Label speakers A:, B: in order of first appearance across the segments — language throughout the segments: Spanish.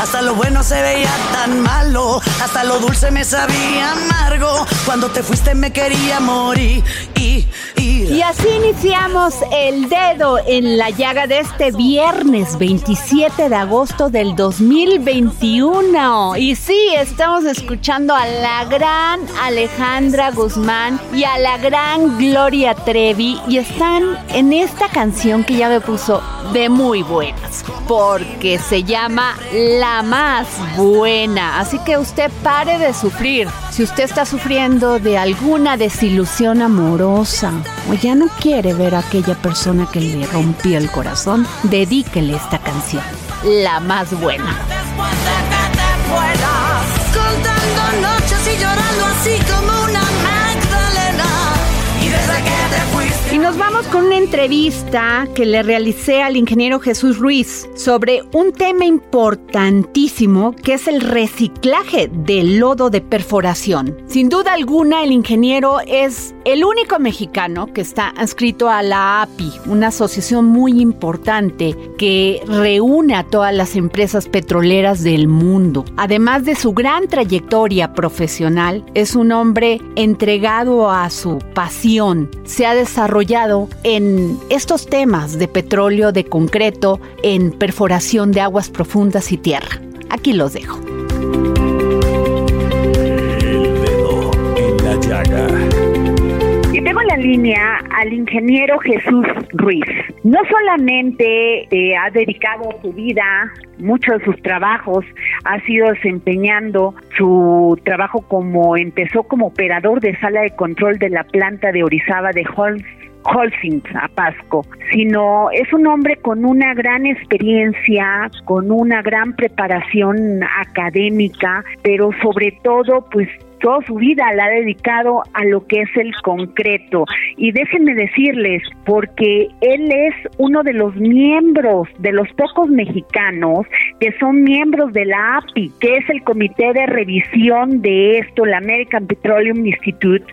A: Hasta lo bueno se veía tan malo. Hasta lo dulce me sabía amargo. Cuando te fuiste me quería morir. Y, y,
B: Y así iniciamos el dedo en la llaga de este viernes 27 de agosto del 2021. Y sí, estamos escuchando a la gran Alejandra Guzmán y a la gran Gloria Trevi. Y están en esta canción que ya me puso de muy buenas. Porque se llama La Más Buena. Así que usted pare de sufrir. Si usted está sufriendo de alguna desilusión amorosa o ya no quiere ver a aquella persona que le rompió el corazón, dedíquele esta canción. La más buena. Nos vamos con una entrevista que le realicé al ingeniero Jesús Ruiz sobre un tema importantísimo que es el reciclaje del lodo de perforación. Sin duda alguna, el ingeniero es el único mexicano que está adscrito a la API, una asociación muy importante que reúne a todas las empresas petroleras del mundo. Además de su gran trayectoria profesional, es un hombre entregado a su pasión. Se ha desarrollado en estos temas de petróleo, de concreto, en perforación de aguas profundas y tierra. Aquí los dejo.
C: El Dedo en la Llaga.
D: La línea al ingeniero Jesús Ruiz. No solamente eh, ha dedicado su vida, muchos de sus trabajos, ha sido desempeñando su trabajo como empezó como operador de sala de control de la planta de Orizaba de Holmes. Holcim a Pasco, sino es un hombre con una gran experiencia, con una gran preparación académica, pero sobre todo pues toda su vida la ha dedicado a lo que es el concreto. Y déjenme decirles, porque él es uno de los miembros, de los pocos mexicanos que son miembros de la API, que es el comité de revisión de esto, la American Petroleum Institute,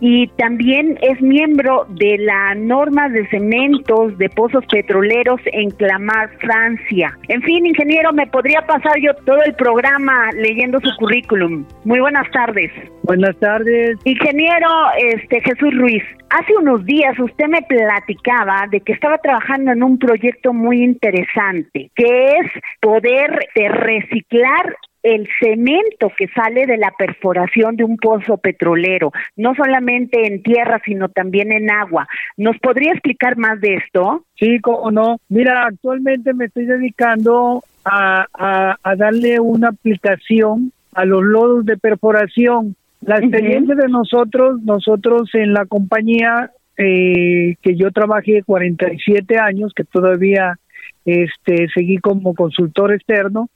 D: y también es miembro de la norma de cementos de pozos petroleros en Clamart, Francia. En fin, ingeniero, me podría pasar yo todo el programa leyendo su currículum. Muy buenas tardes.
E: Buenas tardes.
D: Ingeniero este Jesús Ruiz, hace unos días usted me platicaba de que estaba trabajando en un proyecto muy interesante, que es poder eh, reciclar el cemento que sale de la perforación de un pozo petrolero, no solamente en tierra, sino también en agua. ¿Nos podría explicar más de esto?
E: Sí, cómo no. Mira, actualmente me estoy dedicando a, a, a darle una aplicación a los lodos de perforación. La experiencia de nosotros, nosotros en la compañía eh, que yo trabajé 47 años, que todavía este seguí como consultor externo,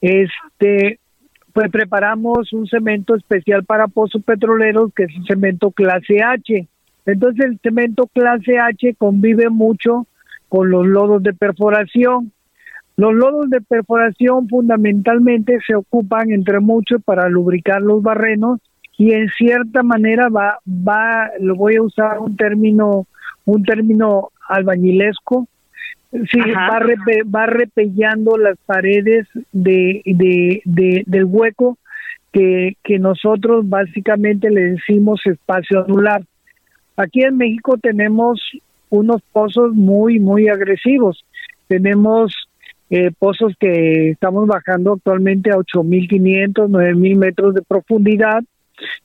E: este pues preparamos un cemento especial para pozos petroleros que es un cemento clase H. Entonces el cemento clase H convive mucho con los lodos de perforación. Los lodos de perforación fundamentalmente se ocupan entre muchos para lubricar los barrenos y en cierta manera va va lo voy a usar un término un término albañilesco. Sí, va, va repellando las paredes de, de, del hueco que, que nosotros básicamente le decimos espacio anular. Aquí en México tenemos unos pozos muy, muy agresivos. Tenemos eh, pozos que estamos bajando actualmente a 8.500, 9.000 metros de profundidad,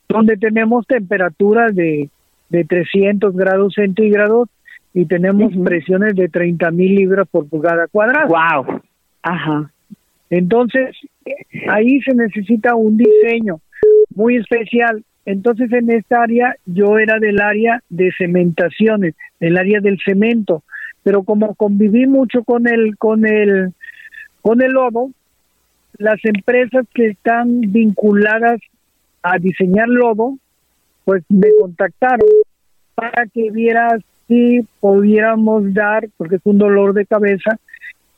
E: donde tenemos temperaturas de, de 300 grados centígrados y tenemos presiones de 30.000 libras por pulgada cuadrada.
D: ¡Wow! Ajá.
E: Entonces, ahí se necesita un diseño muy especial. Entonces, en esta área, yo era del área de cementaciones, del área del cemento, pero como conviví mucho con el, con el con el lodo, las empresas que están vinculadas a diseñar lodo, pues me contactaron para que viera si pudiéramos dar, porque es un dolor de cabeza,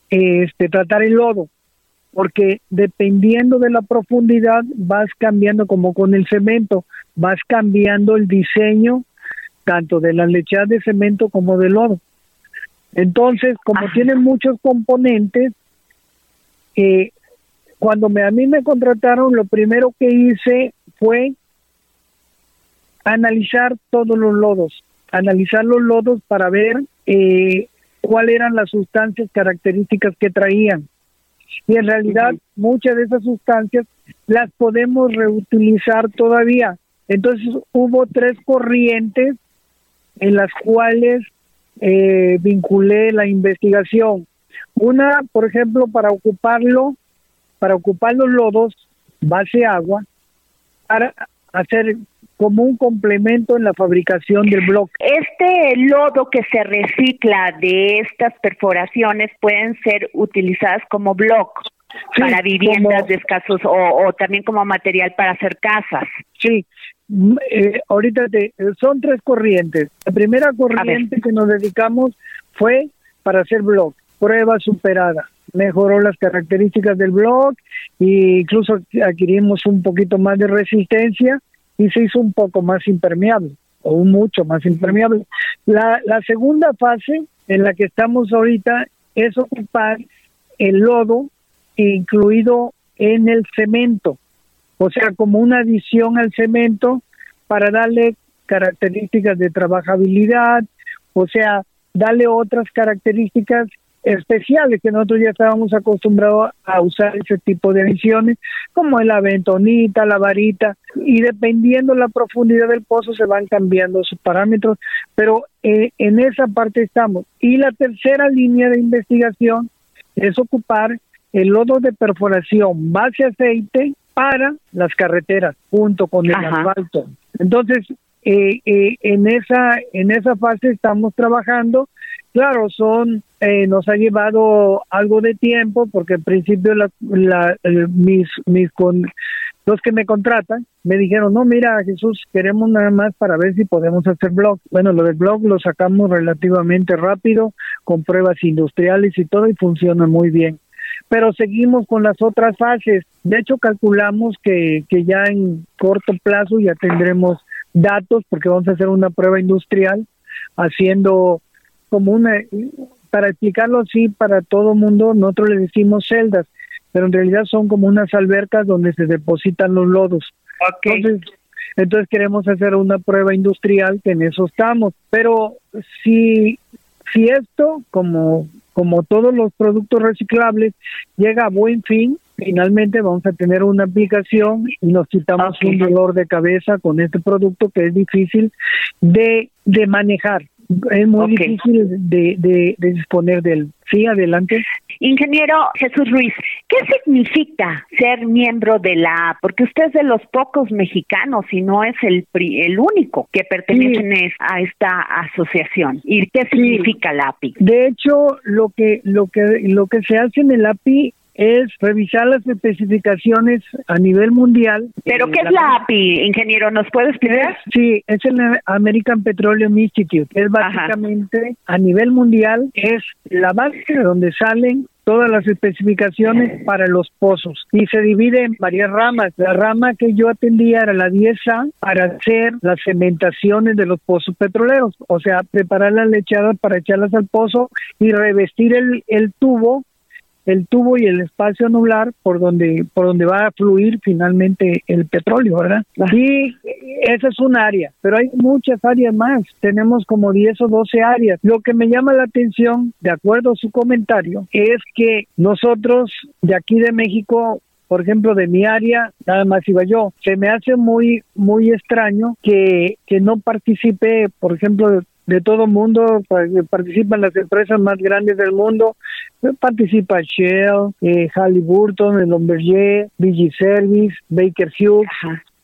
E: este tratar el lodo, porque dependiendo de la profundidad vas cambiando como con el cemento, vas cambiando el diseño tanto de las lecheras de cemento como de lodo. Entonces, como tiene muchos componentes, que cuando me, a mí me contrataron, lo primero que hice fue analizar todos los lodos, analizar los lodos para ver eh, cuáles eran las sustancias características que traían. Y en realidad muchas de esas sustancias las podemos reutilizar todavía. Entonces hubo tres corrientes en las cuales eh, vinculé la investigación. Una, por ejemplo, para ocuparlo, para ocupar los lodos, base agua, para hacer como un complemento en la fabricación del bloque.
D: Este lodo que se recicla de estas perforaciones pueden ser utilizadas como block para viviendas de escasos o, también como material para hacer casas.
E: Sí, mm, eh, ahorita te, son tres corrientes. La primera corriente que nos dedicamos fue para hacer block prueba superada. Mejoró las características del blog e incluso adquirimos un poquito más de resistencia y se hizo un poco más impermeable o mucho más impermeable. La, la segunda fase en la que estamos ahorita es ocupar el lodo incluido en el cemento, o sea, como una adición al cemento para darle características de trabajabilidad, o sea, darle otras características especiales que nosotros ya estábamos acostumbrados a usar ese tipo de ediciones, como la ventonita, la varita, y dependiendo la profundidad del pozo se van cambiando sus parámetros, pero eh, en esa parte estamos. Y la tercera línea de investigación es ocupar el lodo de perforación base aceite para las carreteras junto con el asfalto. Entonces, eh, eh, en esa en esa fase estamos trabajando Claro, son eh, nos ha llevado algo de tiempo porque al principio la, la, mis con los que me contratan me dijeron no mira Jesús queremos nada más para ver si podemos hacer blog bueno lo del blog lo sacamos relativamente rápido con pruebas industriales y todo y funciona muy bien. Pero seguimos con las otras fases. De hecho calculamos que que ya en corto plazo ya tendremos datos porque vamos a hacer una prueba industrial haciendo como una, para explicarlo así para todo mundo, nosotros le decimos celdas, pero en realidad son como unas albercas donde se depositan los lodos. Entonces, entonces queremos hacer una prueba industrial que en eso estamos, pero si si esto como como todos los productos reciclables llega a buen fin, finalmente vamos a tener una aplicación y nos quitamos un dolor de cabeza con este producto que es difícil de, de manejar es muy difícil de, de, disponer del. Sí, adelante.
D: Ingeniero Jesús Ruiz, ¿qué significa ser miembro de la Porque usted es de los pocos mexicanos y no es el, el único que pertenece a esta asociación. ¿Y qué significa la API?
E: De hecho, lo que, lo, que, lo que se hace en el API es revisar las especificaciones a nivel mundial.
D: ¿Pero qué es la API, ingeniero? ¿Nos puede explicar?
E: Sí, es el American Petroleum Institute. Es básicamente a nivel mundial, es la base de donde salen todas las especificaciones para los pozos y se divide en varias ramas. La rama que yo atendía era la 10A para hacer las cementaciones de los pozos petroleros, o sea, preparar las lechadas para echarlas al pozo y revestir el, el tubo el tubo y el espacio anular por donde por donde va a fluir finalmente el petróleo, ¿verdad? Y esa es un área, pero hay muchas áreas más. Tenemos como 10 o 12 áreas. Lo que me llama la atención, de acuerdo a su comentario, es que nosotros de aquí de México por ejemplo, de mi área, nada más iba yo. Se me hace muy, muy extraño que, que no participe, por ejemplo, de todo mundo, participan las empresas más grandes del mundo, participa Shell, eh, Halliburton, el Bombardier, BG Service, Baker Hughes,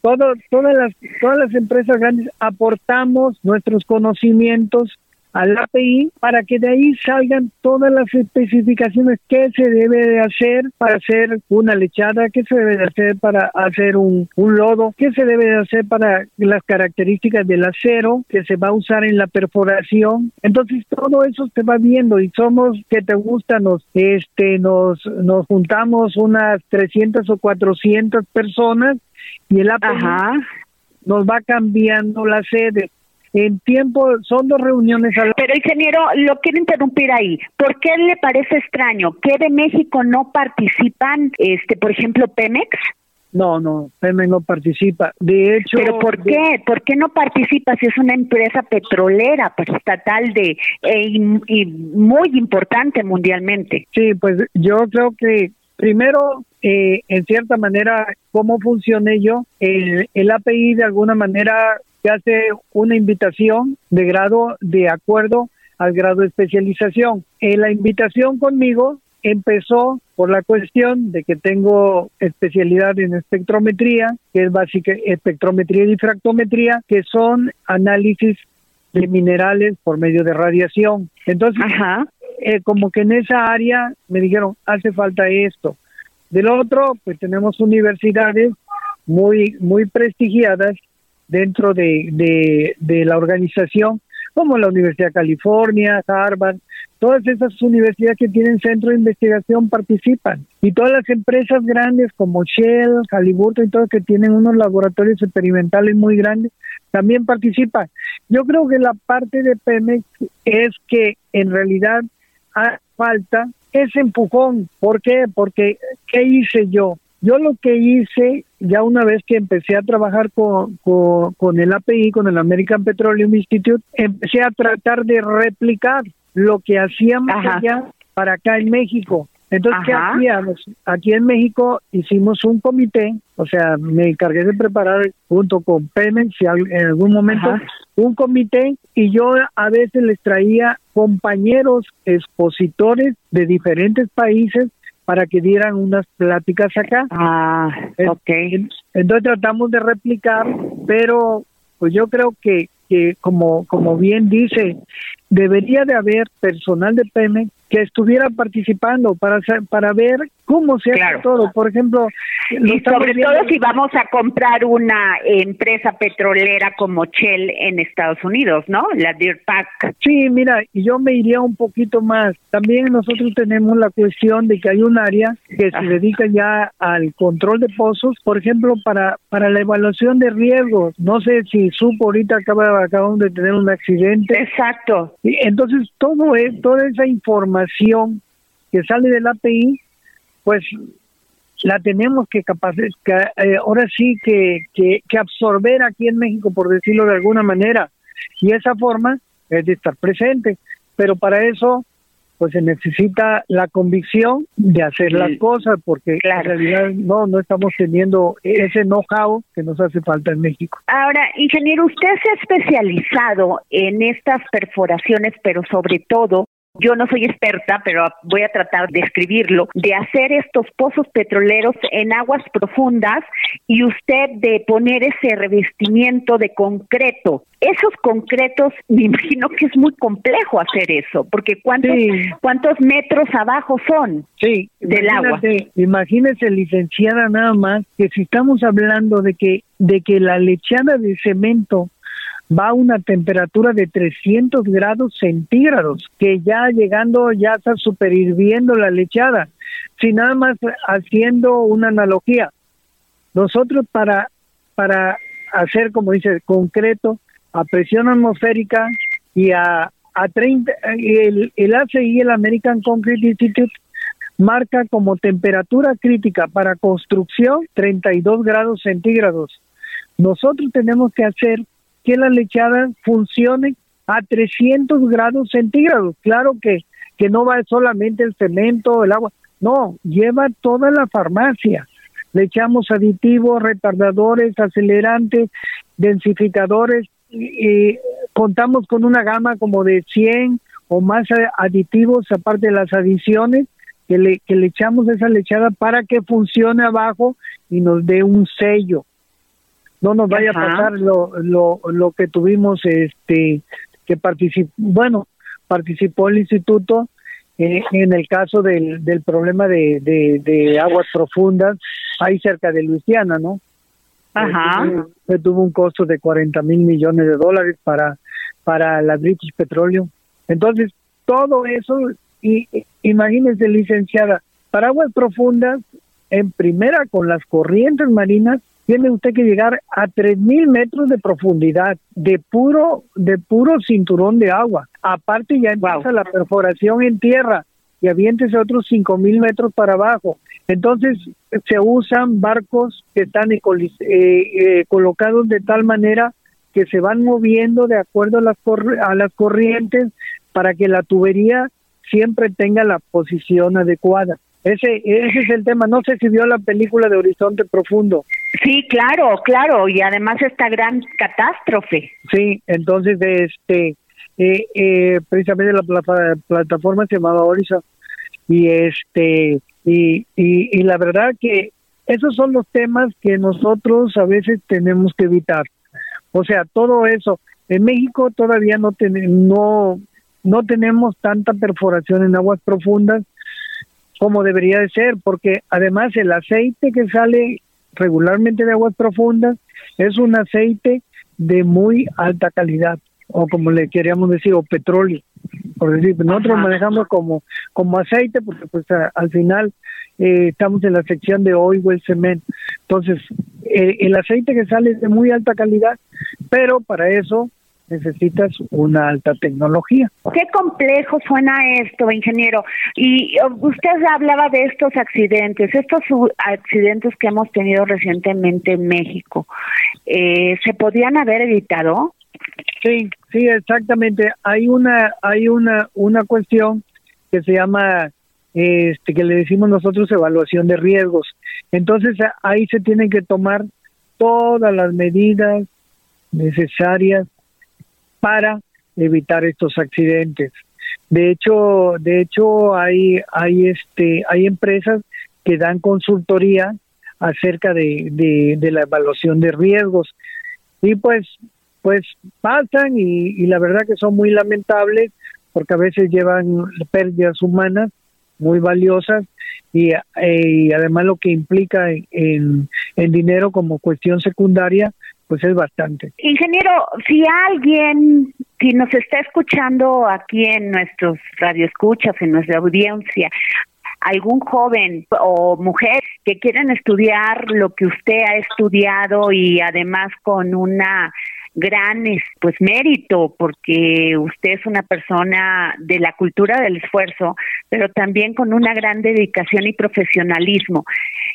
E: todo, todas las todas las empresas grandes aportamos nuestros conocimientos al API para que de ahí salgan todas las especificaciones que se debe de hacer para hacer una lechada, qué se debe de hacer para hacer un, un lodo, qué se debe de hacer para las características del acero que se va a usar en la perforación. Entonces todo eso se va viendo y somos que te gusta nos este nos nos juntamos unas 300 o 400 personas y el API nos va cambiando la sede en tiempo, son dos reuniones al
D: Pero ingeniero, lo quiero interrumpir ahí. ¿Por qué le parece extraño que de México no participan, este, por ejemplo, Pemex?
E: No, no, Pemex no participa. De hecho.
D: ¿Pero por qué? ¿Por qué no participa si es una empresa petrolera pues, estatal de e, y, muy importante mundialmente?
E: Sí, pues yo creo que primero, eh, en cierta manera, cómo funcioné yo, el, el API de alguna manera hace una invitación de grado de acuerdo al grado de especialización. En la invitación conmigo empezó por la cuestión de que tengo especialidad en espectrometría, que es básica espectrometría y difractometría, que son análisis de minerales por medio de radiación. Entonces, eh, como que en esa área me dijeron, hace falta esto. Del otro, pues tenemos universidades muy, muy prestigiadas dentro de, de, la organización, como la Universidad de California, Harvard, todas esas universidades que tienen centro de investigación participan. Y todas las empresas grandes como Shell, Halliburton y todo que tienen unos laboratorios experimentales muy grandes, también participan. Yo creo que la parte de Pemex es que en realidad falta ese empujón. ¿Por qué? Porque ¿qué hice yo? Yo lo que hice, ya una vez que empecé a trabajar con, con, el API, con el American Petroleum Institute, empecé a tratar de replicar lo que hacíamos allá para acá en México. Entonces, ¿qué hacíamos? Aquí en México hicimos un comité, o sea, me encargué de preparar junto con Pemex en algún momento un comité y yo a veces les traía compañeros expositores de diferentes países para que dieran unas pláticas acá.
D: Ah, ok.
E: Entonces tratamos de replicar, pero pues yo creo que, que como, como bien dice, debería de haber personal de Pemex que estuviera participando para para ver cómo se hace todo. Por ejemplo,
D: y sobre todo si vamos a comprar una empresa petrolera como Shell en Estados Unidos, ¿no? La Deer Pack.
E: Sí, mira, y yo me iría un poquito más. También nosotros tenemos la cuestión de que hay un área que se dedica ya al control de pozos, por ejemplo, para para la evaluación de riesgos. No sé si supo ahorita acaba acabamos de tener un accidente.
D: Exacto.
E: Y entonces todo es toda esa información que sale del API pues la tenemos que, capacitar, eh, ahora sí que, que, absorber aquí en México, por decirlo de alguna manera, y esa forma es de estar presente, pero para eso pues se necesita la convicción de hacer las cosas, porque en realidad no, no estamos teniendo ese know-how que nos hace falta en México.
D: Ahora, ingeniero, usted se ha especializado en estas perforaciones, pero sobre todo yo no soy experta, pero voy a tratar de escribirlo, de hacer estos pozos petroleros en aguas profundas y usted de poner ese revestimiento de concreto. Esos concretos, me imagino que es muy complejo hacer eso, porque ¿cuántos, ¿cuántos metros abajo son
E: sí,
D: del agua?
E: Imagínese, licenciada, nada más, que si estamos hablando de que, de que la lechada de cemento va a una temperatura de 300 grados centígrados, que ya llegando ya está super hirviendo la lechada. Si nada más haciendo una analogía, nosotros para, para hacer, como dice, concreto, a presión atmosférica y a, a 30, el, el ACI, el American Concrete Institute, marca como temperatura crítica para construcción 32 grados centígrados. Nosotros tenemos que hacer que la lechada funcione a 300 grados centígrados. Claro que, que no va solamente el cemento, el agua, no, lleva toda la farmacia. Le echamos aditivos, retardadores, acelerantes, densificadores, y, contamos con una gama como de 100 o más aditivos, aparte de las adiciones, que le, que le echamos esa lechada para que funcione abajo y nos dé un sello no nos vaya a pasar lo, lo, lo que tuvimos este que participó bueno participó el instituto eh, en el caso del, del problema de, de, aguas profundas ahí cerca de Luisiana no
D: Ajá.
E: Se tuvo un costo de 40 mil millones de dólares para para la British Petroleum. Entonces todo eso y imagínese licenciada para aguas profundas en primera con las corrientes marinas tiene usted que llegar a 3.000 metros de profundidad de puro, de puro cinturón de agua. Aparte ya empieza la perforación en tierra y aviéntese otros 5.000 metros para abajo. Entonces se usan barcos que están eh, eh, colocados de tal manera que se van moviendo de acuerdo a las, a las corrientes para que la tubería siempre tenga la posición adecuada. Ese, ese es el tema. No sé si vio la película de Horizonte Profundo.
D: Sí, claro, claro, y además esta gran catástrofe.
E: Sí, entonces, este, eh, eh, precisamente la, plataforma se llamaba Horizon y este, y, y, y la verdad que esos son los temas que nosotros a veces tenemos que evitar. O sea, todo eso. En México todavía no, no, no tenemos tanta perforación en aguas profundas como debería de ser, porque además el aceite que sale regularmente de aguas profundas es un aceite de muy alta calidad, o como le queríamos decir, o petróleo. Por decir, nosotros manejamos como, como aceite, porque pues al final eh, estamos en la sección de oil el cemento. Entonces, eh, el aceite que sale es de muy alta calidad, pero para eso necesitas una alta tecnología.
D: Qué complejo suena esto, ingeniero. Y usted hablaba de estos accidentes, estos accidentes que hemos tenido recientemente en México. Eh, ¿Se podían haber evitado?
E: Sí, sí, exactamente. Hay una, hay una, una cuestión que se llama, este, que le decimos nosotros evaluación de riesgos. Entonces ahí se tienen que tomar todas las medidas necesarias para evitar estos accidentes. De hecho, de hecho hay hay este hay empresas que dan consultoría acerca de, de, la evaluación de riesgos y pues pues pasan y, la verdad que son muy lamentables porque a veces llevan pérdidas humanas muy valiosas y, eh, además lo que implica en, en dinero como cuestión secundaria pues es bastante.
D: Ingeniero, si alguien, si nos está escuchando aquí en nuestros radioescuchas, en nuestra audiencia, algún joven o mujer que quieran estudiar lo que usted ha estudiado y además con una gran pues mérito porque usted es una persona de la cultura del esfuerzo, pero también con una gran dedicación y profesionalismo.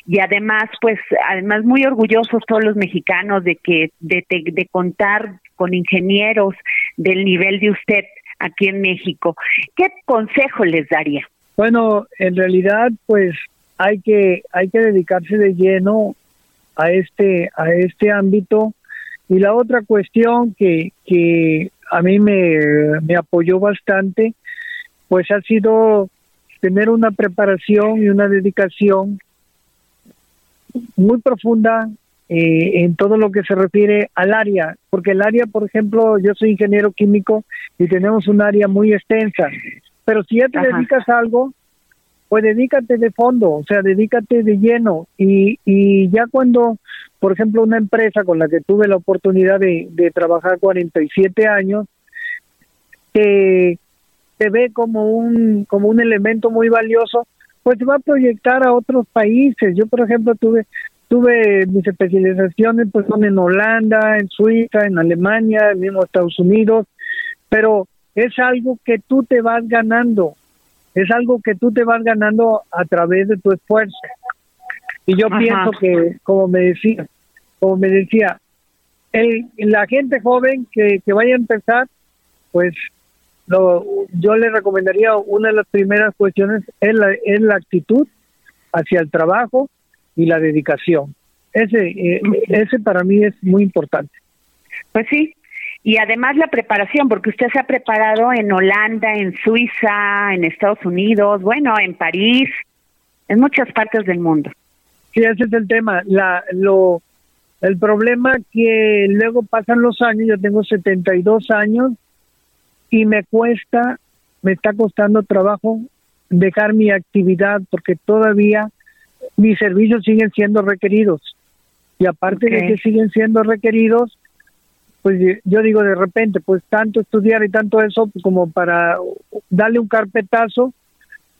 D: Y además, pues, además muy orgullosos todos los mexicanos de que de, de contar con ingenieros del nivel de usted aquí en México. ¿Qué consejo les daría?
E: Bueno, en realidad, pues hay que hay que dedicarse de lleno a este a este ámbito y la otra cuestión que, que a mí me, me apoyó bastante pues ha sido tener una preparación y una dedicación muy profunda eh, en todo lo que se refiere al área, porque el área, por ejemplo, yo soy ingeniero químico y tenemos un área muy extensa, pero si ya te dedicas a algo, pues dedícate de fondo, o sea, dedícate de lleno y, y ya cuando, por ejemplo, una empresa con la que tuve la oportunidad de, de trabajar 47 años, te, te ve como un, como un elemento muy valioso, pues se va a proyectar a otros países. Yo, por ejemplo, tuve tuve mis especializaciones pues son en Holanda, en Suiza, en Alemania, en mismo Estados Unidos, pero es algo que tú te vas ganando, es algo que tú te vas ganando a través de tu esfuerzo. Y yo pienso que, como me decía, como me decía, el, la gente joven que, que vaya a empezar, pues lo, yo le recomendaría una de las primeras cuestiones es la, es la actitud hacia el trabajo y la dedicación. Ese, eh, ese para mí es muy importante.
D: Pues sí, y además la preparación, porque usted se ha preparado en Holanda, en Suiza, en Estados Unidos, bueno, en París, en muchas partes del mundo.
E: Sí, ese es el tema. La, lo, el problema que luego pasan los años, yo tengo 72 años y me cuesta, me está costando trabajo dejar mi actividad porque todavía mis servicios siguen siendo requeridos. Y aparte de que siguen siendo requeridos, pues yo digo de repente, pues tanto estudiar y tanto eso como para darle un carpetazo.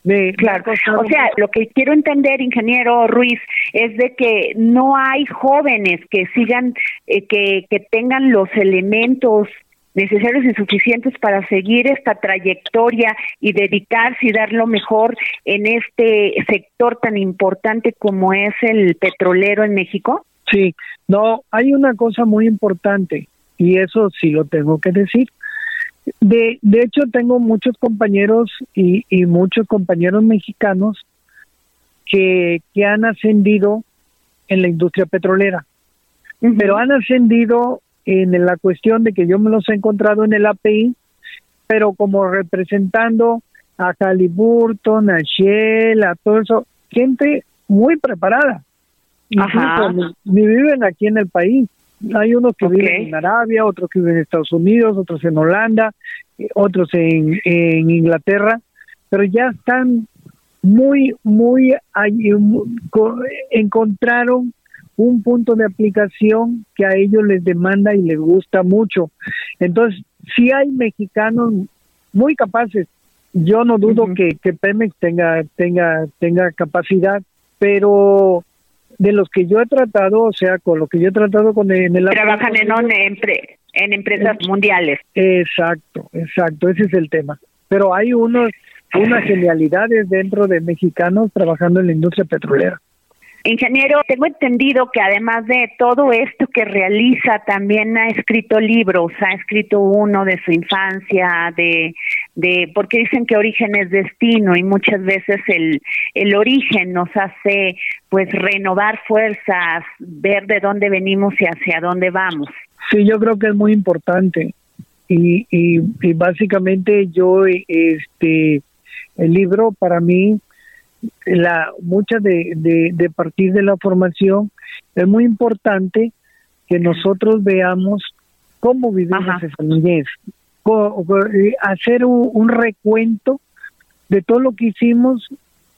E: De,
D: claro, o sea, lo que quiero entender, ingeniero Ruiz, es de que no hay jóvenes que sigan, eh, que, que tengan los elementos necesarios y suficientes para seguir esta trayectoria y dedicarse y dar lo mejor en este sector tan importante como es el petrolero en México?
E: Sí, no, hay una cosa muy importante y eso sí lo tengo que decir. De, de hecho, tengo muchos compañeros y, y muchos compañeros mexicanos que, que han ascendido en la industria petrolera, pero han ascendido en la cuestión de que yo me los he encontrado en el API, pero como representando a Halliburton, a Shell, a todo eso, gente muy preparada. Incluso ni, viven aquí en el país. Hay unos que viven en Arabia, otros que viven en Estados Unidos, otros en Holanda, eh, otros en, en Inglaterra, pero ya están muy, muy, encontraron un punto de aplicación que a ellos les demanda y les gusta mucho. Entonces, si hay mexicanos muy capaces. Yo no dudo que, que Pemex tenga, tenga, tenga capacidad, pero de los que yo he tratado, o sea, con lo que yo he tratado con en el
D: trabajan en, en empresas mundiales.
E: Exacto, exacto, ese es el tema. Pero hay unos unas genialidades dentro de mexicanos trabajando en la industria petrolera.
D: Ingeniero, tengo entendido que además de todo esto que realiza, también ha escrito libros, ha escrito uno de su infancia, de, de porque dicen que origen es destino y muchas veces el, el origen nos hace pues renovar fuerzas, ver de dónde venimos y hacia dónde vamos.
E: Sí, yo creo que es muy importante y, y, y básicamente yo este el libro para mí la mucha de, de, partir de la formación es muy importante que nosotros veamos cómo vivimos esa niñez, eh, hacer un, recuento de todo lo que hicimos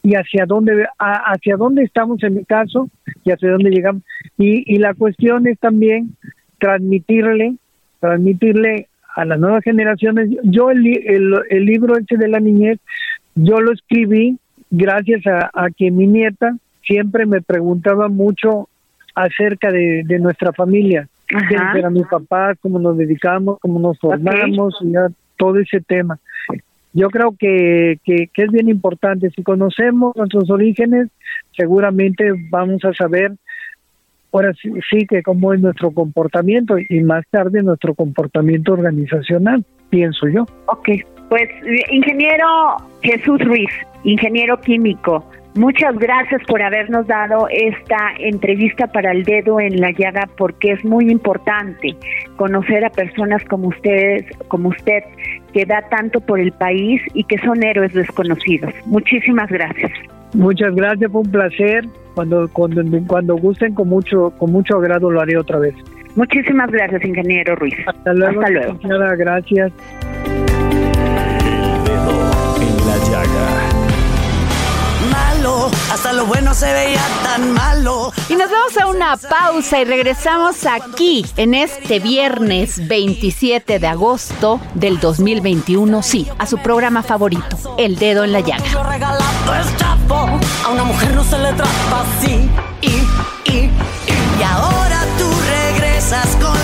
E: y hacia dónde hacia dónde estamos en mi caso y hacia dónde llegamos. Y, y la cuestión es también transmitirle transmitirle a las nuevas generaciones. Yo el, el, el libro ese de la niñez yo lo escribí gracias a, que mi nieta siempre me preguntaba mucho acerca de, nuestra familia, quién era mi papá, cómo nos dedicamos, cómo nos formamos, ya todo ese tema. Yo creo que, que, es bien importante. Si conocemos nuestros orígenes, seguramente vamos a saber ahora sí, sí, que cómo es nuestro comportamiento y más tarde nuestro comportamiento organizacional, pienso yo.
D: Ok, pues ingeniero Jesús Ruiz, ingeniero químico, Muchas gracias por habernos dado esta entrevista para el dedo en la llaga porque es muy importante conocer a personas como ustedes, como usted, que da tanto por el país y que son héroes desconocidos. Muchísimas gracias.
E: Muchas gracias, fue un placer. Cuando, cuando, cuando gusten, con mucho, con mucho agrado lo haré otra vez.
D: Muchísimas gracias, ingeniero Ruiz.
E: Hasta luego.
D: Hasta luego.
E: Gracias.
A: Lo bueno se veía tan malo.
B: Y nos vamos a una pausa y regresamos aquí en este viernes 27 de agosto del 2021, sí, a su programa favorito, El Dedo en la Llaga.
A: A una mujer no se le trata así. Y, y, y, y ahora tú regresas con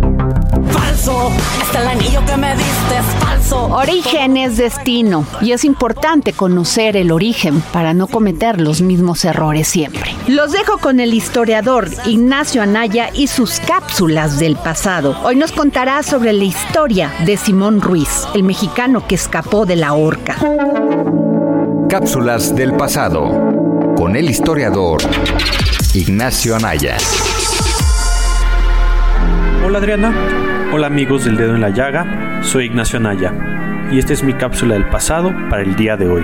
A: Falso, hasta el anillo que me diste es falso.
B: Origen es destino y es importante conocer el origen para no cometer los mismos errores siempre. Los dejo con el historiador Ignacio Anaya y sus cápsulas del pasado. Hoy nos contará sobre la historia de Simón Ruiz, el mexicano que escapó de la horca.
F: Cápsulas del pasado con el historiador Ignacio Anaya.
G: Hola Adriana, hola amigos del dedo en la llaga, soy Ignacio Anaya y esta es mi cápsula del pasado para el día de hoy.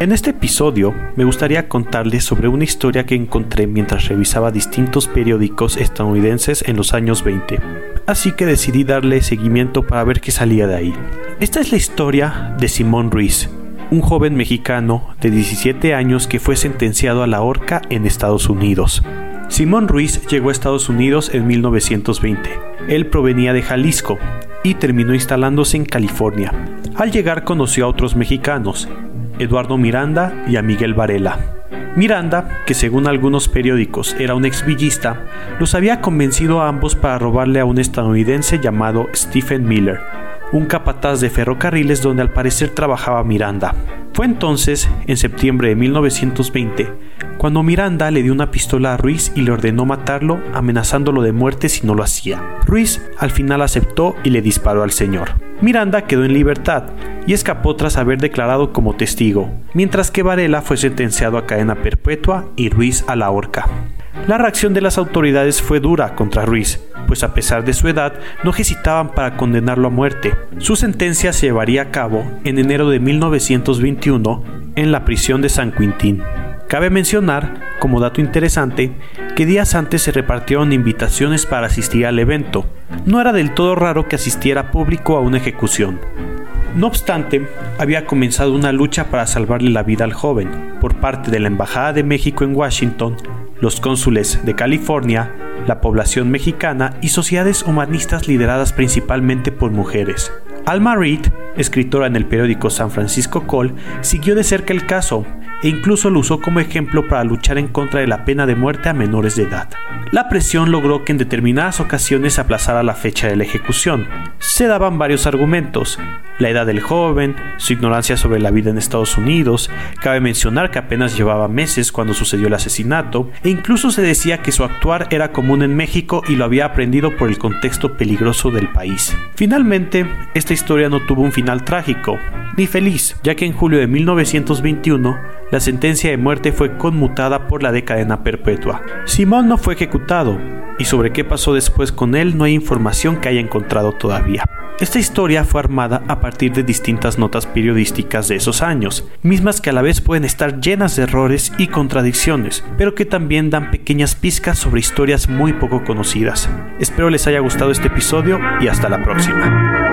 G: En este episodio me gustaría contarles sobre una historia que encontré mientras revisaba distintos periódicos estadounidenses en los años 20, así que decidí darle seguimiento para ver qué salía de ahí. Esta es la historia de Simón Ruiz, un joven mexicano de 17 años que fue sentenciado a la horca en Estados Unidos. Simón Ruiz llegó a Estados Unidos en 1920. Él provenía de Jalisco y terminó instalándose en California. Al llegar conoció a otros mexicanos, Eduardo Miranda y a Miguel Varela. Miranda, que según algunos periódicos era un exvillista, los había convencido a ambos para robarle a un estadounidense llamado Stephen Miller, un capataz de ferrocarriles donde al parecer trabajaba Miranda. Fue entonces, en septiembre de 1920, cuando Miranda le dio una pistola a Ruiz y le ordenó matarlo, amenazándolo de muerte si no lo hacía. Ruiz al final aceptó y le disparó al señor. Miranda quedó en libertad y escapó tras haber declarado como testigo, mientras que Varela fue sentenciado a cadena perpetua y Ruiz a la horca. La reacción de las autoridades fue dura contra Ruiz, pues a pesar de su edad no hesitaban para condenarlo a muerte. Su sentencia se llevaría a cabo en enero de 1921 en la prisión de San Quintín. Cabe mencionar, como dato interesante, que días antes se repartieron invitaciones para asistir al evento. No era del todo raro que asistiera público a una ejecución. No obstante, había comenzado una lucha para salvarle la vida al joven por parte de la Embajada de México en Washington, los cónsules de California, la población mexicana y sociedades humanistas lideradas principalmente por mujeres. Alma Reed, escritora en el periódico San Francisco Call, siguió de cerca el caso e incluso lo usó como ejemplo para luchar en contra de la pena de muerte a menores de edad. La presión logró que en determinadas ocasiones aplazara la fecha de la ejecución. Se daban varios argumentos, la edad del joven, su ignorancia sobre la vida en Estados Unidos, cabe mencionar que apenas llevaba meses cuando sucedió el asesinato, e incluso se decía que su actuar era común en México y lo había aprendido por el contexto peligroso del país. Finalmente, esta historia no tuvo un final trágico, ni feliz, ya que en julio de 1921 la sentencia de muerte fue conmutada por la de cadena perpetua. Simón no fue ejecutado, y sobre qué pasó después con él no hay información que haya encontrado todavía. Esta historia fue armada a partir de distintas notas periodísticas de esos años, mismas que a la vez pueden estar llenas de errores y contradicciones, pero que también dan pequeñas pizcas sobre historias muy poco conocidas. Espero les haya gustado este episodio y hasta la próxima.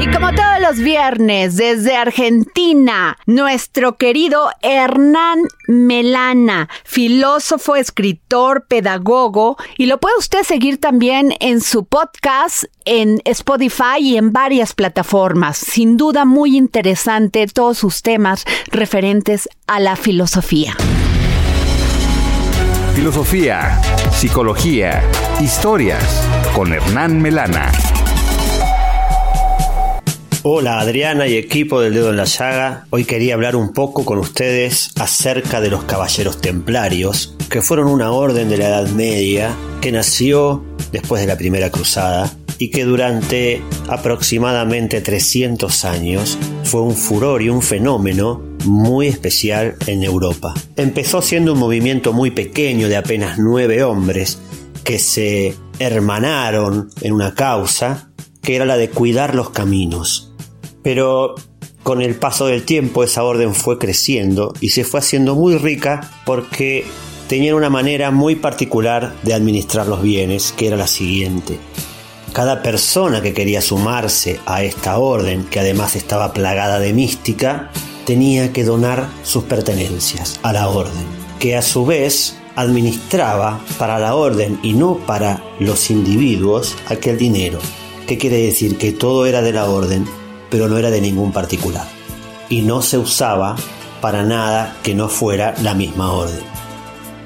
B: Y como todos los viernes, desde Argentina, nuestro querido Hernán Melana, filósofo, escritor, pedagogo, y lo puede usted seguir también en su podcast, en Spotify y en varias plataformas. Sin duda muy interesante todos sus temas referentes a la filosofía.
F: Filosofía, psicología, historias con Hernán Melana.
H: Hola Adriana y equipo del Dedo en la Llaga. Hoy quería hablar un poco con ustedes acerca de los Caballeros Templarios, que fueron una orden de la Edad Media que nació después de la Primera Cruzada y que durante aproximadamente 300 años fue un furor y un fenómeno muy especial en Europa. Empezó siendo un movimiento muy pequeño de apenas nueve hombres que se hermanaron en una causa que era la de cuidar los caminos. Pero con el paso del tiempo esa orden fue creciendo y se fue haciendo muy rica porque tenían una manera muy particular de administrar los bienes, que era la siguiente. Cada persona que quería sumarse a esta orden, que además estaba plagada de mística, tenía que donar sus pertenencias a la orden, que a su vez administraba para la orden y no para los individuos aquel dinero. ¿Qué quiere decir? Que todo era de la orden pero no era de ningún particular. Y no se usaba para nada que no fuera la misma orden.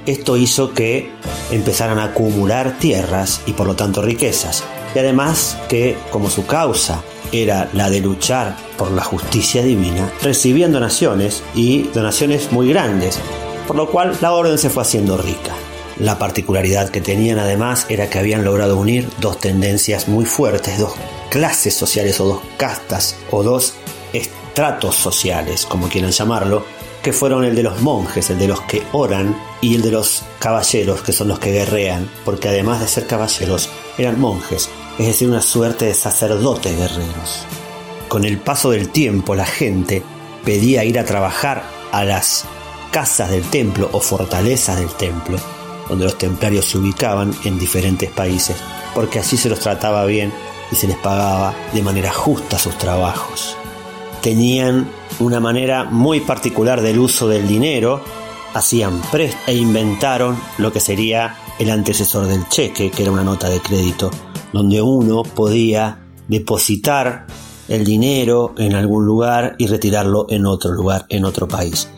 H: Esto hizo que empezaran a acumular tierras y por lo tanto riquezas. Y además que, como su causa era la de luchar por la justicia divina, recibían donaciones y donaciones muy grandes, por lo cual la orden se fue haciendo rica. La particularidad que tenían además era que habían logrado unir dos tendencias muy fuertes, dos clases sociales o dos castas o dos estratos sociales, como quieran llamarlo, que fueron el de los monjes, el de los que oran, y el de los caballeros, que son los que guerrean, porque además de ser caballeros, eran monjes, es decir, una suerte de sacerdotes guerreros. Con el paso del tiempo, la gente pedía ir a trabajar a las casas del templo o fortalezas del templo, donde los templarios se ubicaban en diferentes países, porque así se los trataba bien se les pagaba de manera justa sus trabajos. Tenían una manera muy particular del uso del dinero, hacían prest e inventaron lo que sería el antecesor del cheque, que era una nota de crédito, donde uno podía depositar el dinero en algún lugar y retirarlo en otro lugar, en otro país.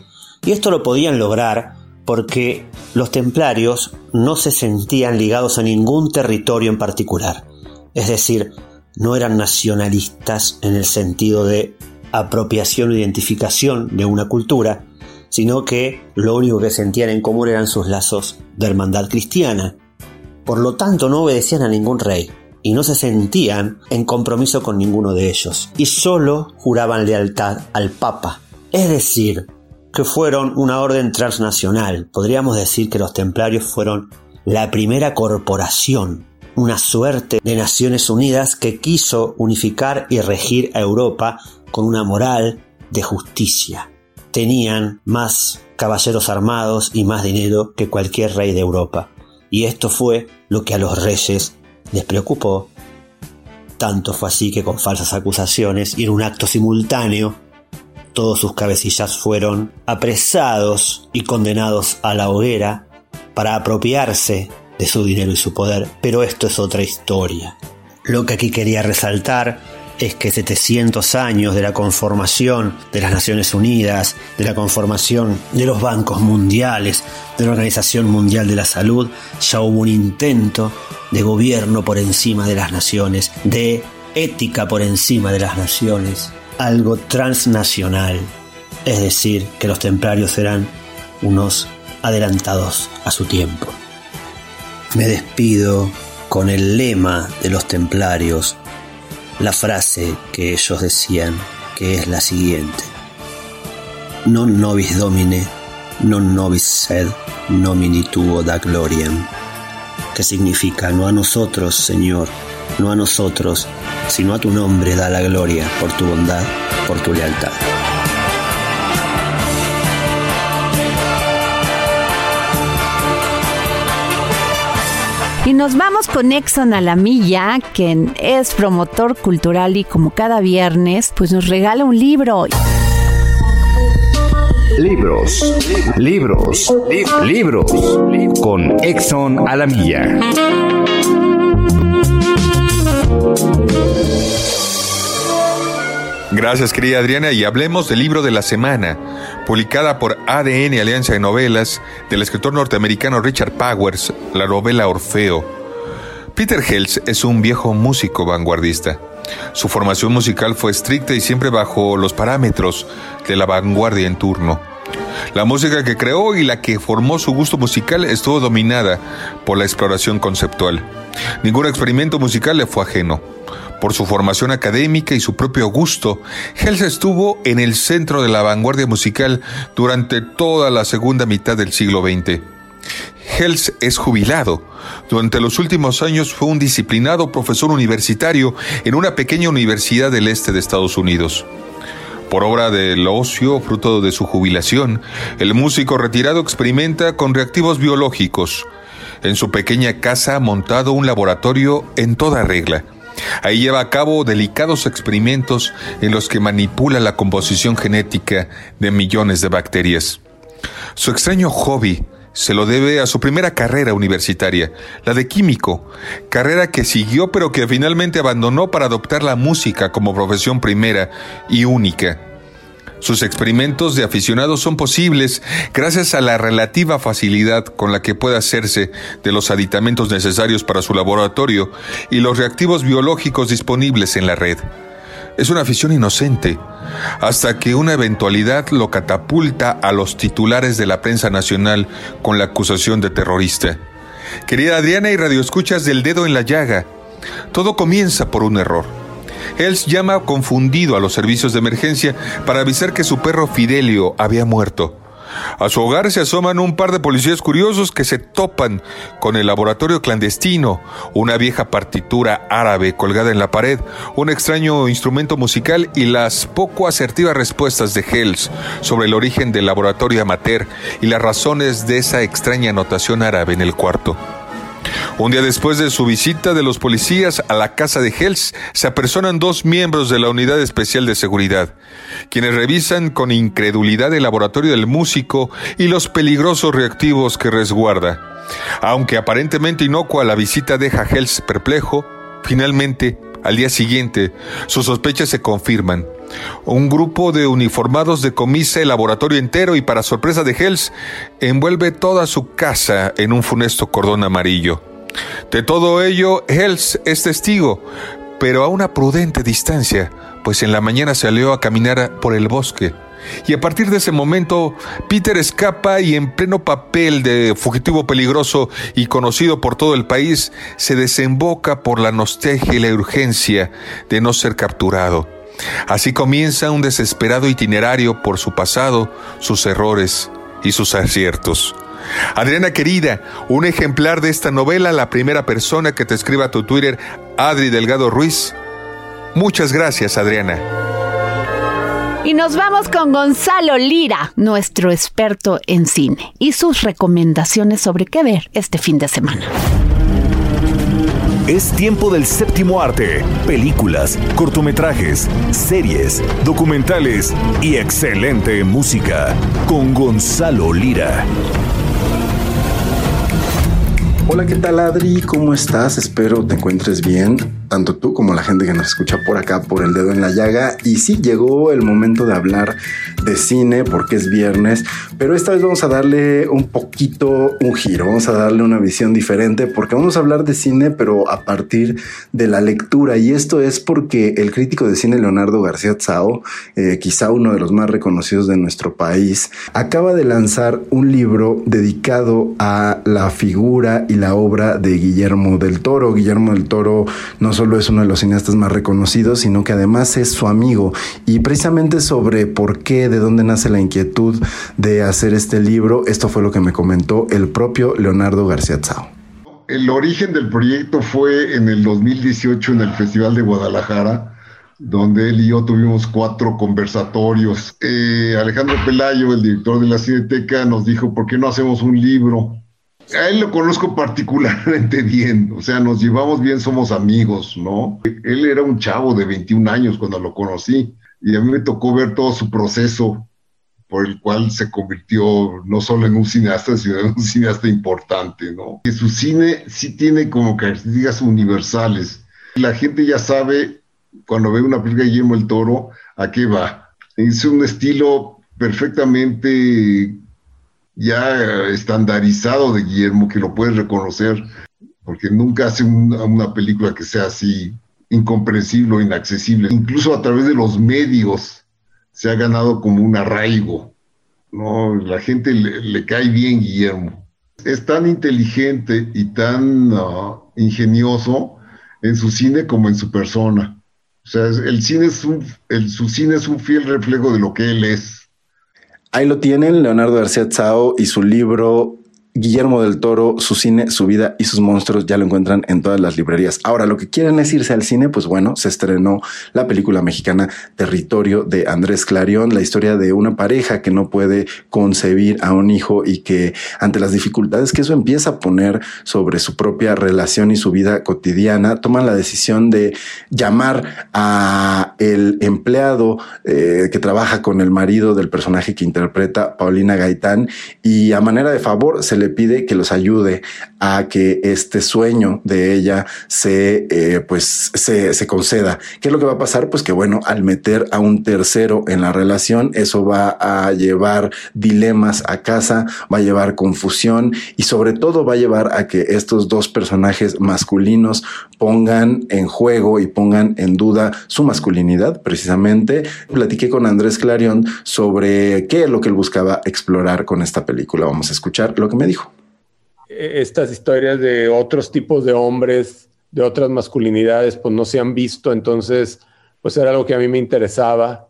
H: Y esto lo podían lograr porque los templarios no se sentían ligados a ningún territorio en particular. Es decir, no eran nacionalistas en el sentido de apropiación o identificación de una cultura, sino que lo único que sentían en común eran sus lazos de hermandad cristiana. Por lo tanto, no obedecían a ningún rey y no se sentían en compromiso con ninguno de ellos, y solo juraban lealtad al Papa. Es decir, que fueron una orden transnacional. Podríamos decir que los templarios fueron la primera corporación una suerte de Naciones Unidas que quiso unificar y regir a Europa con una moral de justicia. Tenían más caballeros armados y más dinero que cualquier rey de Europa. Y esto fue lo que a los reyes les preocupó. Tanto fue así que con falsas acusaciones y en un acto simultáneo, todos sus cabecillas fueron apresados y condenados a la hoguera para apropiarse de su dinero y su poder, pero esto es otra historia. Lo que aquí quería resaltar es que 700 años de la conformación de las Naciones Unidas, de la conformación de los bancos mundiales, de la Organización Mundial de la Salud, ya hubo un intento de gobierno por encima de las naciones, de ética por encima de las naciones, algo transnacional. Es decir, que los templarios eran unos adelantados a su tiempo. Me despido con el lema de los templarios, la frase que ellos decían, que es la siguiente. Non nobis domine, non nobis sed, nomini tuo da gloriam. que significa no a nosotros, Señor, no a nosotros, sino a tu nombre da la gloria por tu bondad, por tu lealtad.
B: Y nos vamos con Exxon a la milla, quien es promotor cultural y como cada viernes, pues nos regala un libro.
F: Libros, libros, libros, con Exxon a la milla.
I: Gracias, querida Adriana, y hablemos del libro de la semana, publicada por ADN Alianza de Novelas, del escritor norteamericano Richard Powers, la novela Orfeo. Peter Hels es un viejo músico vanguardista. Su formación musical fue estricta y siempre bajo los parámetros de la vanguardia en turno. La música que creó y la que formó su gusto musical estuvo dominada por la exploración conceptual. Ningún experimento musical le fue ajeno. Por su formación académica y su propio gusto, Hels estuvo en el centro de la vanguardia musical durante toda la segunda mitad del siglo XX. Hels es jubilado. Durante los últimos años fue un disciplinado profesor universitario en una pequeña universidad del este de Estados Unidos. Por obra del ocio, fruto de su jubilación, el músico retirado experimenta con reactivos biológicos. En su pequeña casa ha montado un laboratorio en toda regla. Ahí lleva a cabo delicados experimentos en los que manipula la composición genética de millones de bacterias. Su extraño hobby se lo debe a su primera carrera universitaria, la de químico, carrera que siguió pero que finalmente abandonó para adoptar la música como profesión primera y única. Sus experimentos de aficionados son posibles gracias a la relativa facilidad con la que puede hacerse de los aditamentos necesarios para su laboratorio y los reactivos biológicos disponibles en la red. Es una afición inocente, hasta que una eventualidad lo catapulta a los titulares de la prensa nacional con la acusación de terrorista. Querida Adriana y radioescuchas del dedo en la llaga, todo comienza por un error. Els llama confundido a los servicios de emergencia para avisar que su perro Fidelio había muerto. A su hogar se asoman un par de policías curiosos que se topan con el laboratorio clandestino, una vieja partitura árabe colgada en la pared, un extraño instrumento musical y las poco asertivas respuestas de Hells sobre el origen del laboratorio amateur y las razones de esa extraña anotación árabe en el cuarto. Un día después de su visita de los policías a la casa de Hells, se apersonan dos miembros de la Unidad Especial de Seguridad, quienes revisan con incredulidad el laboratorio del músico y los peligrosos reactivos que resguarda. Aunque aparentemente inocua la visita deja a Hells perplejo, finalmente, al día siguiente, sus sospechas se confirman. Un grupo de uniformados decomisa el laboratorio entero y para sorpresa de Hells, envuelve toda su casa en un funesto cordón amarillo. De todo ello, Hells es testigo, pero a una prudente distancia, pues en la mañana salió a caminar por el bosque. Y a partir de ese momento, Peter escapa y en pleno papel de fugitivo peligroso y conocido por todo el país, se desemboca por la nostalgia y la urgencia de no ser capturado. Así comienza un desesperado itinerario por su pasado, sus errores y sus aciertos. Adriana querida, un ejemplar de esta novela, la primera persona que te escriba a tu Twitter, Adri Delgado Ruiz. Muchas gracias, Adriana.
B: Y nos vamos con Gonzalo Lira, nuestro experto en cine, y sus recomendaciones sobre qué ver este fin de semana.
C: Es tiempo del séptimo arte. Películas, cortometrajes, series, documentales y excelente música. Con Gonzalo Lira.
J: Hola, ¿qué tal Adri? ¿Cómo estás? Espero te encuentres bien, tanto tú como la gente que nos escucha por acá, por el dedo en la llaga. Y sí, llegó el momento de hablar de cine porque es viernes, pero esta vez vamos a darle un poquito un giro, vamos a darle una visión diferente porque vamos a hablar de cine, pero a partir de la lectura. Y esto es porque el crítico de cine Leonardo García Tsao, eh, quizá uno de los más reconocidos de nuestro país, acaba de lanzar un libro dedicado a la figura y la obra de Guillermo del Toro. Guillermo del Toro no solo es uno de los cineastas más reconocidos, sino que además es su amigo. Y precisamente sobre por qué, de dónde nace la inquietud de hacer este libro, esto fue lo que me comentó el propio Leonardo García Tsao.
K: el origen del proyecto fue en el 2018 en el Festival de Guadalajara, donde él y yo tuvimos cuatro conversatorios. Eh, Alejandro Pelayo, el director de la Cineteca, nos dijo, ¿por qué no hacemos un libro? A él lo conozco particularmente bien, o sea, nos llevamos bien, somos amigos, ¿no? Él era un chavo de 21 años cuando lo conocí y a mí me tocó ver todo su proceso por el cual se convirtió no solo en un cineasta, sino en un cineasta importante, ¿no? Que su cine sí tiene como características universales. La gente ya sabe, cuando ve una película de Guillermo el Toro, a qué va. Es un estilo perfectamente ya estandarizado de Guillermo, que lo puedes reconocer, porque nunca hace una, película que sea así incomprensible o inaccesible. Incluso a través de los medios se ha ganado como un arraigo. ¿no? La gente le, cae bien Guillermo. Es tan inteligente y tan uh, ingenioso en su cine como en su persona. O sea, el cine es un, el, su cine es un fiel reflejo de lo que él es.
J: Ahí lo tienen, Leonardo García Tsao y su libro Guillermo del Toro, su cine, su vida y sus monstruos ya lo encuentran en todas las librerías. Ahora, lo que quieren es irse al cine, pues bueno, se estrenó la película mexicana Territorio de Andrés Clarion, la historia de una pareja que no puede concebir a un hijo y que ante las dificultades que eso empieza a poner sobre su propia relación y su vida cotidiana, toman la decisión de llamar a el empleado eh, que trabaja con el marido del personaje que interpreta Paulina Gaitán y a manera de favor se le pide que los ayude a que este sueño de ella se, eh, pues, se, se conceda. ¿Qué es lo que va a pasar? Pues que bueno, al meter a un tercero en la relación, eso va a llevar dilemas a casa, va a llevar confusión y sobre todo va a llevar a que estos dos personajes masculinos pongan en juego y pongan en duda su masculinidad. Precisamente platiqué con Andrés Clarion sobre qué es lo que él buscaba explorar con esta película. Vamos a escuchar lo que me dijo
L: estas historias de otros tipos de hombres, de otras masculinidades, pues no se han visto, entonces, pues era algo que a mí me interesaba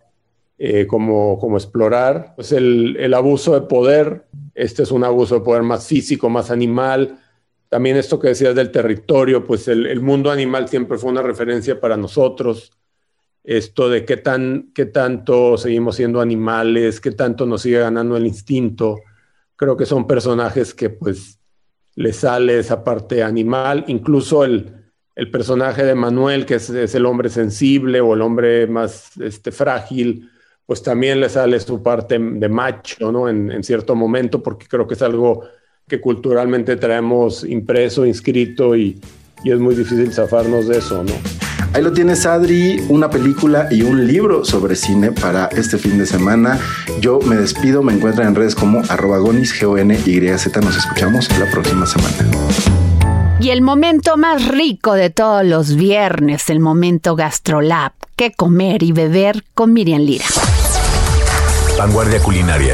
L: eh, como, como explorar. Pues el, el abuso de poder, este es un abuso de poder más físico, más animal. También esto que decías del territorio, pues el, el mundo animal siempre fue una referencia para nosotros esto de qué, tan, qué tanto seguimos siendo animales, qué tanto nos sigue ganando el instinto. Creo que son personajes que pues le sale esa parte animal, incluso el, personaje de Manuel, que es, el hombre sensible o el hombre más este, frágil, pues también le sale su parte de macho, ¿no? En, cierto momento, porque creo que es algo que culturalmente traemos impreso, inscrito y, y es muy difícil zafarnos de eso, ¿no?
J: Ahí lo tienes, Adri, una película y un libro sobre cine para este fin de semana. Yo me despido, me encuentran en redes como arroba gonis, g o n y z Nos escuchamos la próxima semana.
B: Y el momento más rico de todos los viernes, el momento GastroLab. ¿Qué comer y beber con Miriam Lira?
C: Vanguardia culinaria.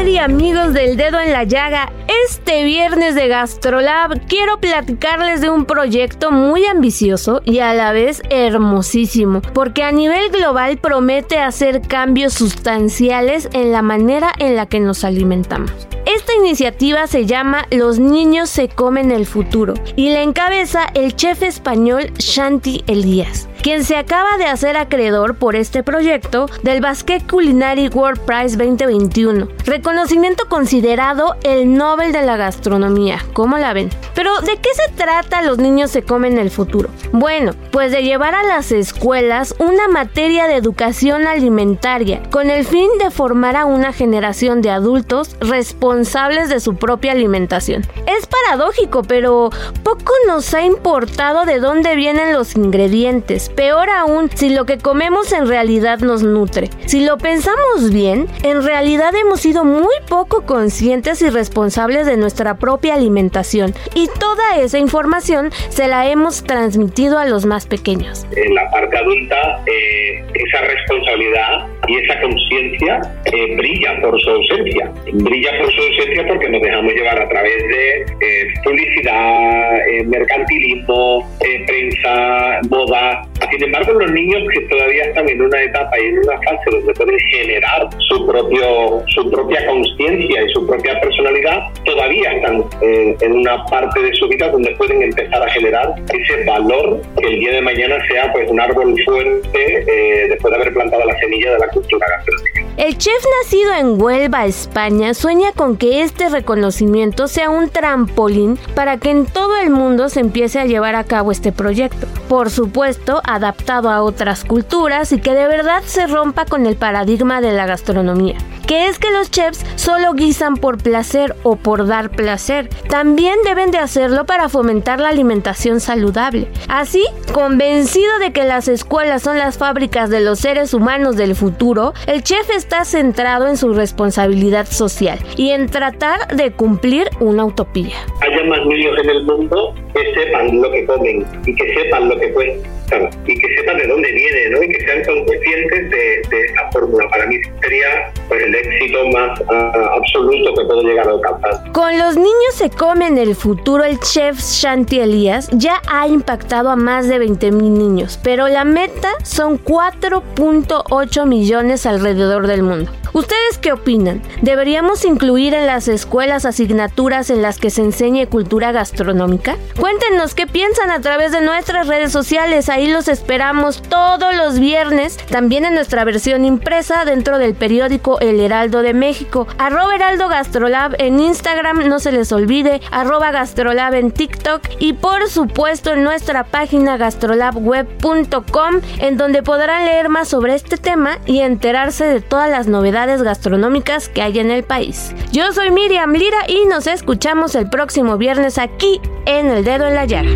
M: Adri, amigos del dedo en la llaga? Este viernes de GastroLab quiero platicarles de un proyecto muy ambicioso y a la vez hermosísimo, porque a nivel global promete hacer cambios sustanciales en la manera en la que nos alimentamos. Esta iniciativa se llama Los niños se comen el futuro y la encabeza el chef español Shanti Elías quien se acaba de hacer acreedor por este proyecto del Basque Culinary World Prize 2021, reconocimiento considerado el Nobel de la Gastronomía. ¿Cómo la ven? Pero, ¿de qué se trata Los niños se comen el futuro? Bueno, pues de llevar a las escuelas una materia de educación alimentaria con el fin de formar a una generación de adultos responsables de su propia alimentación. Es paradójico, pero poco nos ha importado de dónde vienen los ingredientes, Peor aún, si lo que comemos en realidad nos nutre. Si lo pensamos bien, en realidad hemos sido muy poco conscientes y responsables de nuestra propia alimentación. Y toda esa información se la hemos transmitido a los más pequeños.
N: En la parte adulta, eh, esa responsabilidad y esa conciencia eh, brilla por su ausencia. Brilla por su ausencia porque nos dejamos llevar a través de eh, publicidad, eh, mercantilismo, prensa, moda. Sin embargo, los niños que todavía están en una etapa y en una fase donde pueden generar su propio su propia conciencia y su propia personalidad, todavía están en una parte de su vida donde pueden empezar a generar ese valor que el día de mañana sea pues un árbol fuerte después de haber plantado la semilla de la cultura gastronómica.
M: El chef nacido en Huelva, España, sueña con que este reconocimiento sea un trampolín para que en todo el mundo se empiece a llevar a cabo este proyecto. Por supuesto, adaptado a otras culturas y que de verdad se rompa con el paradigma de la gastronomía que es que los chefs solo guisan por placer o por dar placer. También deben de hacerlo para fomentar la alimentación saludable. Así, convencido de que las escuelas son las fábricas de los seres humanos del futuro, el chef está centrado en su responsabilidad social y en tratar de cumplir una utopía.
N: Haya más niños en el mundo que sepan lo que comen y que sepan lo que y que sepan de dónde viene, ¿no? Y que sean conscientes de, de esa fórmula. Para mí sería pues, el éxito más uh, absoluto que puedo llegar a alcanzar.
M: Con los niños se come en el futuro, el chef Shanti Elías ya ha impactado a más de 20 mil niños, pero la meta son 4.8 millones alrededor del mundo. ¿Ustedes qué opinan? ¿Deberíamos incluir en las escuelas asignaturas en las que se enseñe cultura gastronómica? Cuéntenos qué piensan a través de nuestras redes sociales. Los esperamos todos los viernes, también en nuestra versión impresa dentro del periódico El Heraldo de México. Arroba Heraldo Gastrolab en Instagram, no se les olvide, arroba Gastrolab en TikTok y por supuesto en nuestra página gastrolabweb.com en donde podrán leer más sobre este tema y enterarse de todas las novedades gastronómicas que hay en el país. Yo soy Miriam Lira y nos escuchamos el próximo viernes aquí en El Dedo en la Llaga.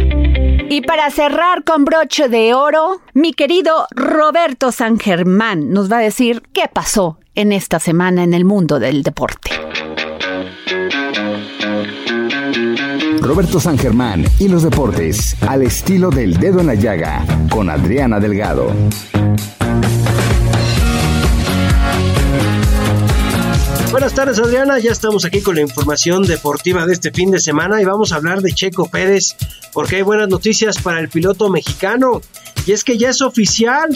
B: Y para cerrar con broche de oro, mi querido Roberto San Germán nos va a decir qué pasó en esta semana en el mundo del deporte.
F: Roberto San Germán y los deportes al estilo del dedo en la llaga con Adriana Delgado.
O: Buenas tardes Adriana, ya estamos aquí con la información deportiva de este fin de semana y vamos a hablar de Checo Pérez porque hay buenas noticias para el piloto mexicano. Y es que ya es oficial,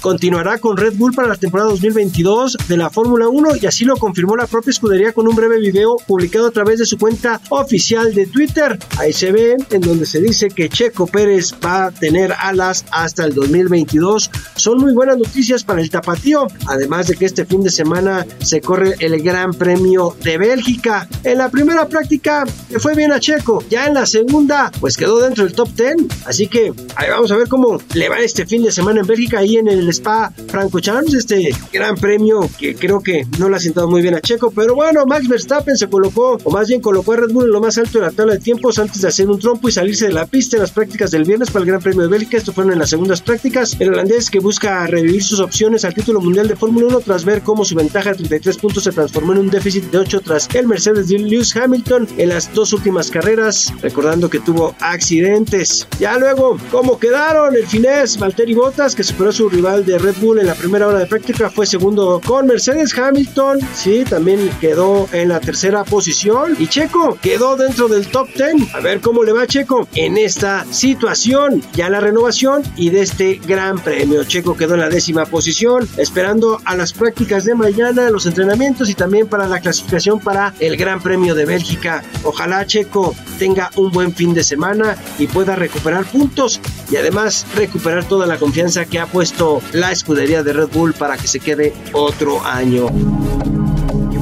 O: continuará con Red Bull para la temporada 2022 de la Fórmula 1 y así lo confirmó la propia escudería con un breve video publicado a través de su cuenta oficial de Twitter. Ahí se ve en donde se dice que Checo Pérez va a tener alas hasta el 2022. Son muy buenas noticias para el tapatío, además de que este fin de semana se corre el Gran Premio de Bélgica. En la primera práctica le fue bien a Checo, ya en la segunda pues quedó dentro del top 10, así que ahí vamos a ver cómo le va este fin de semana en Bélgica ahí en el Spa Franco Champs, este gran premio que creo que no le ha sentado muy bien a Checo, pero bueno, Max Verstappen se colocó, o más bien colocó a Red Bull en lo más alto de la tabla de tiempos antes de hacer un trompo y salirse de la pista en las prácticas del viernes para el Gran Premio de Bélgica. Esto fueron en las segundas prácticas. El holandés que busca revivir sus opciones al título mundial de Fórmula 1 tras ver cómo su ventaja de 33 puntos se transformó en un déficit de 8 tras el Mercedes de Lewis Hamilton en las dos últimas carreras, recordando que tuvo accidentes. Ya luego, ¿cómo quedaron? El finés Valtteri Bottas que superó su rival de Red Bull en la primera hora de práctica fue segundo con Mercedes Hamilton, sí, también quedó en la tercera posición y Checo quedó dentro del top 10. A ver cómo le va Checo en esta situación, ya la renovación y de este gran premio. Checo quedó en la décima posición, esperando a las prácticas de mañana, los entrenamientos y también para la clasificación para el Gran Premio de Bélgica. Ojalá Checo tenga un buen fin de semana y pueda recuperar puntos y además recuperar toda la confianza que ha puesto la escudería de Red Bull para que se quede otro año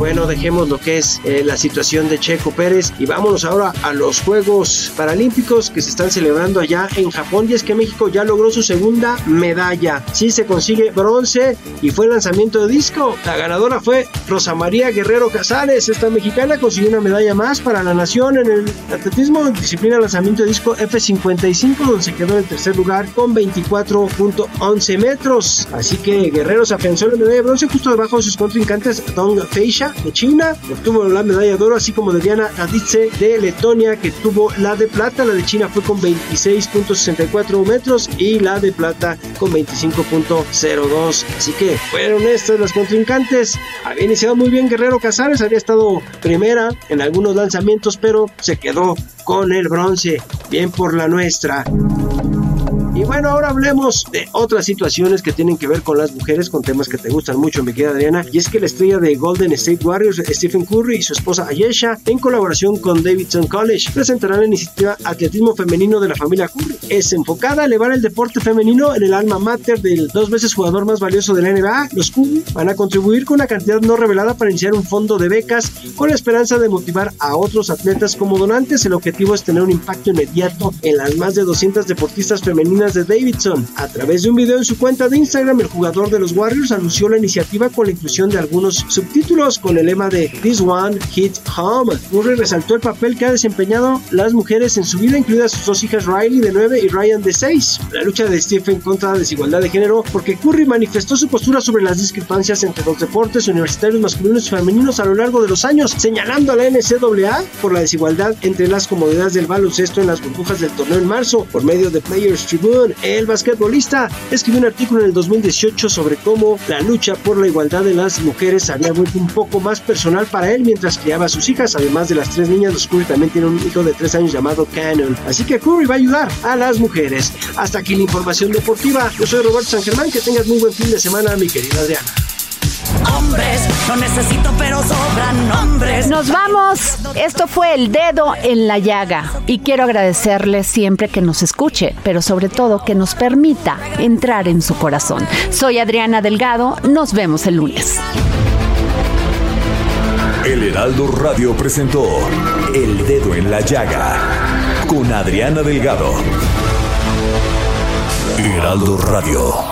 O: bueno, dejemos lo que es eh, la situación de Checo Pérez y vámonos ahora a los Juegos Paralímpicos que se están celebrando allá en Japón. Y es que México ya logró su segunda medalla. Sí, se consigue bronce y fue lanzamiento de disco. La ganadora fue Rosa María Guerrero Casales. Esta mexicana consiguió una medalla más para la nación en el atletismo, disciplina lanzamiento de disco F55, donde se quedó en el tercer lugar con 24.11 metros. Así que Guerrero se afianzó la medalla de bronce justo debajo de sus contrincantes Don Feisha De China, obtuvo la medalla de oro, así como de Diana Raditze de Letonia, que tuvo la de plata. La de China fue con 26.64 metros y la de plata con 25.02. Así que fueron estas las contrincantes. Había iniciado muy bien Guerrero Casares, había estado primera en algunos lanzamientos, pero se quedó con el bronce. Bien por la nuestra. Y bueno, ahora hablemos de otras situaciones que tienen que ver con las mujeres, con temas que te gustan mucho, mi querida Adriana. Y es que la estrella de Golden State Warriors, Stephen Curry, y su esposa Ayesha, en colaboración con Davidson College, presentarán la iniciativa Atletismo Femenino de la familia Curry. Es enfocada a elevar el deporte femenino en el alma mater del dos veces jugador más valioso de la NBA. Los Curry van a contribuir con una cantidad no revelada para iniciar un fondo de becas con la esperanza de motivar a otros atletas como donantes. El objetivo es tener un impacto inmediato en las más de 200 deportistas femeninas de Davidson. A través de un video en su cuenta de Instagram, el jugador de los Warriors anunció la iniciativa con la inclusión de algunos subtítulos con el lema de This One Hit Home. Murray resaltó el papel que ha desempeñado las mujeres en su vida, incluidas sus dos hijas Riley de 9 y Ryan de 6. La lucha de Stephen contra la desigualdad de género, porque Curry manifestó su postura sobre las discrepancias entre los deportes universitarios masculinos y femeninos a lo largo de los años, señalando a la NCAA por la desigualdad entre las comodidades del baloncesto en las burbujas del torneo en marzo por medio de Players Tribune el basquetbolista, escribió un artículo en el 2018 sobre cómo la lucha por la igualdad de las mujeres había vuelto un poco más personal para él mientras criaba a sus hijas. Además de las tres niñas, los Curry también tienen un hijo de tres años llamado Cannon. Así que Curry va a ayudar a las mujeres. Hasta aquí la información deportiva. Yo soy Roberto San Germán. Que tengas muy buen fin de semana, mi querida Adriana.
A: Hombres, no necesito, pero sobran hombres.
B: Nos vamos. Esto fue El Dedo en la Llaga. Y quiero agradecerle siempre que nos escuche, pero sobre todo que nos permita entrar en su corazón. Soy Adriana Delgado. Nos vemos el lunes.
C: El Heraldo Radio presentó El Dedo en la Llaga con Adriana Delgado. Heraldo Radio.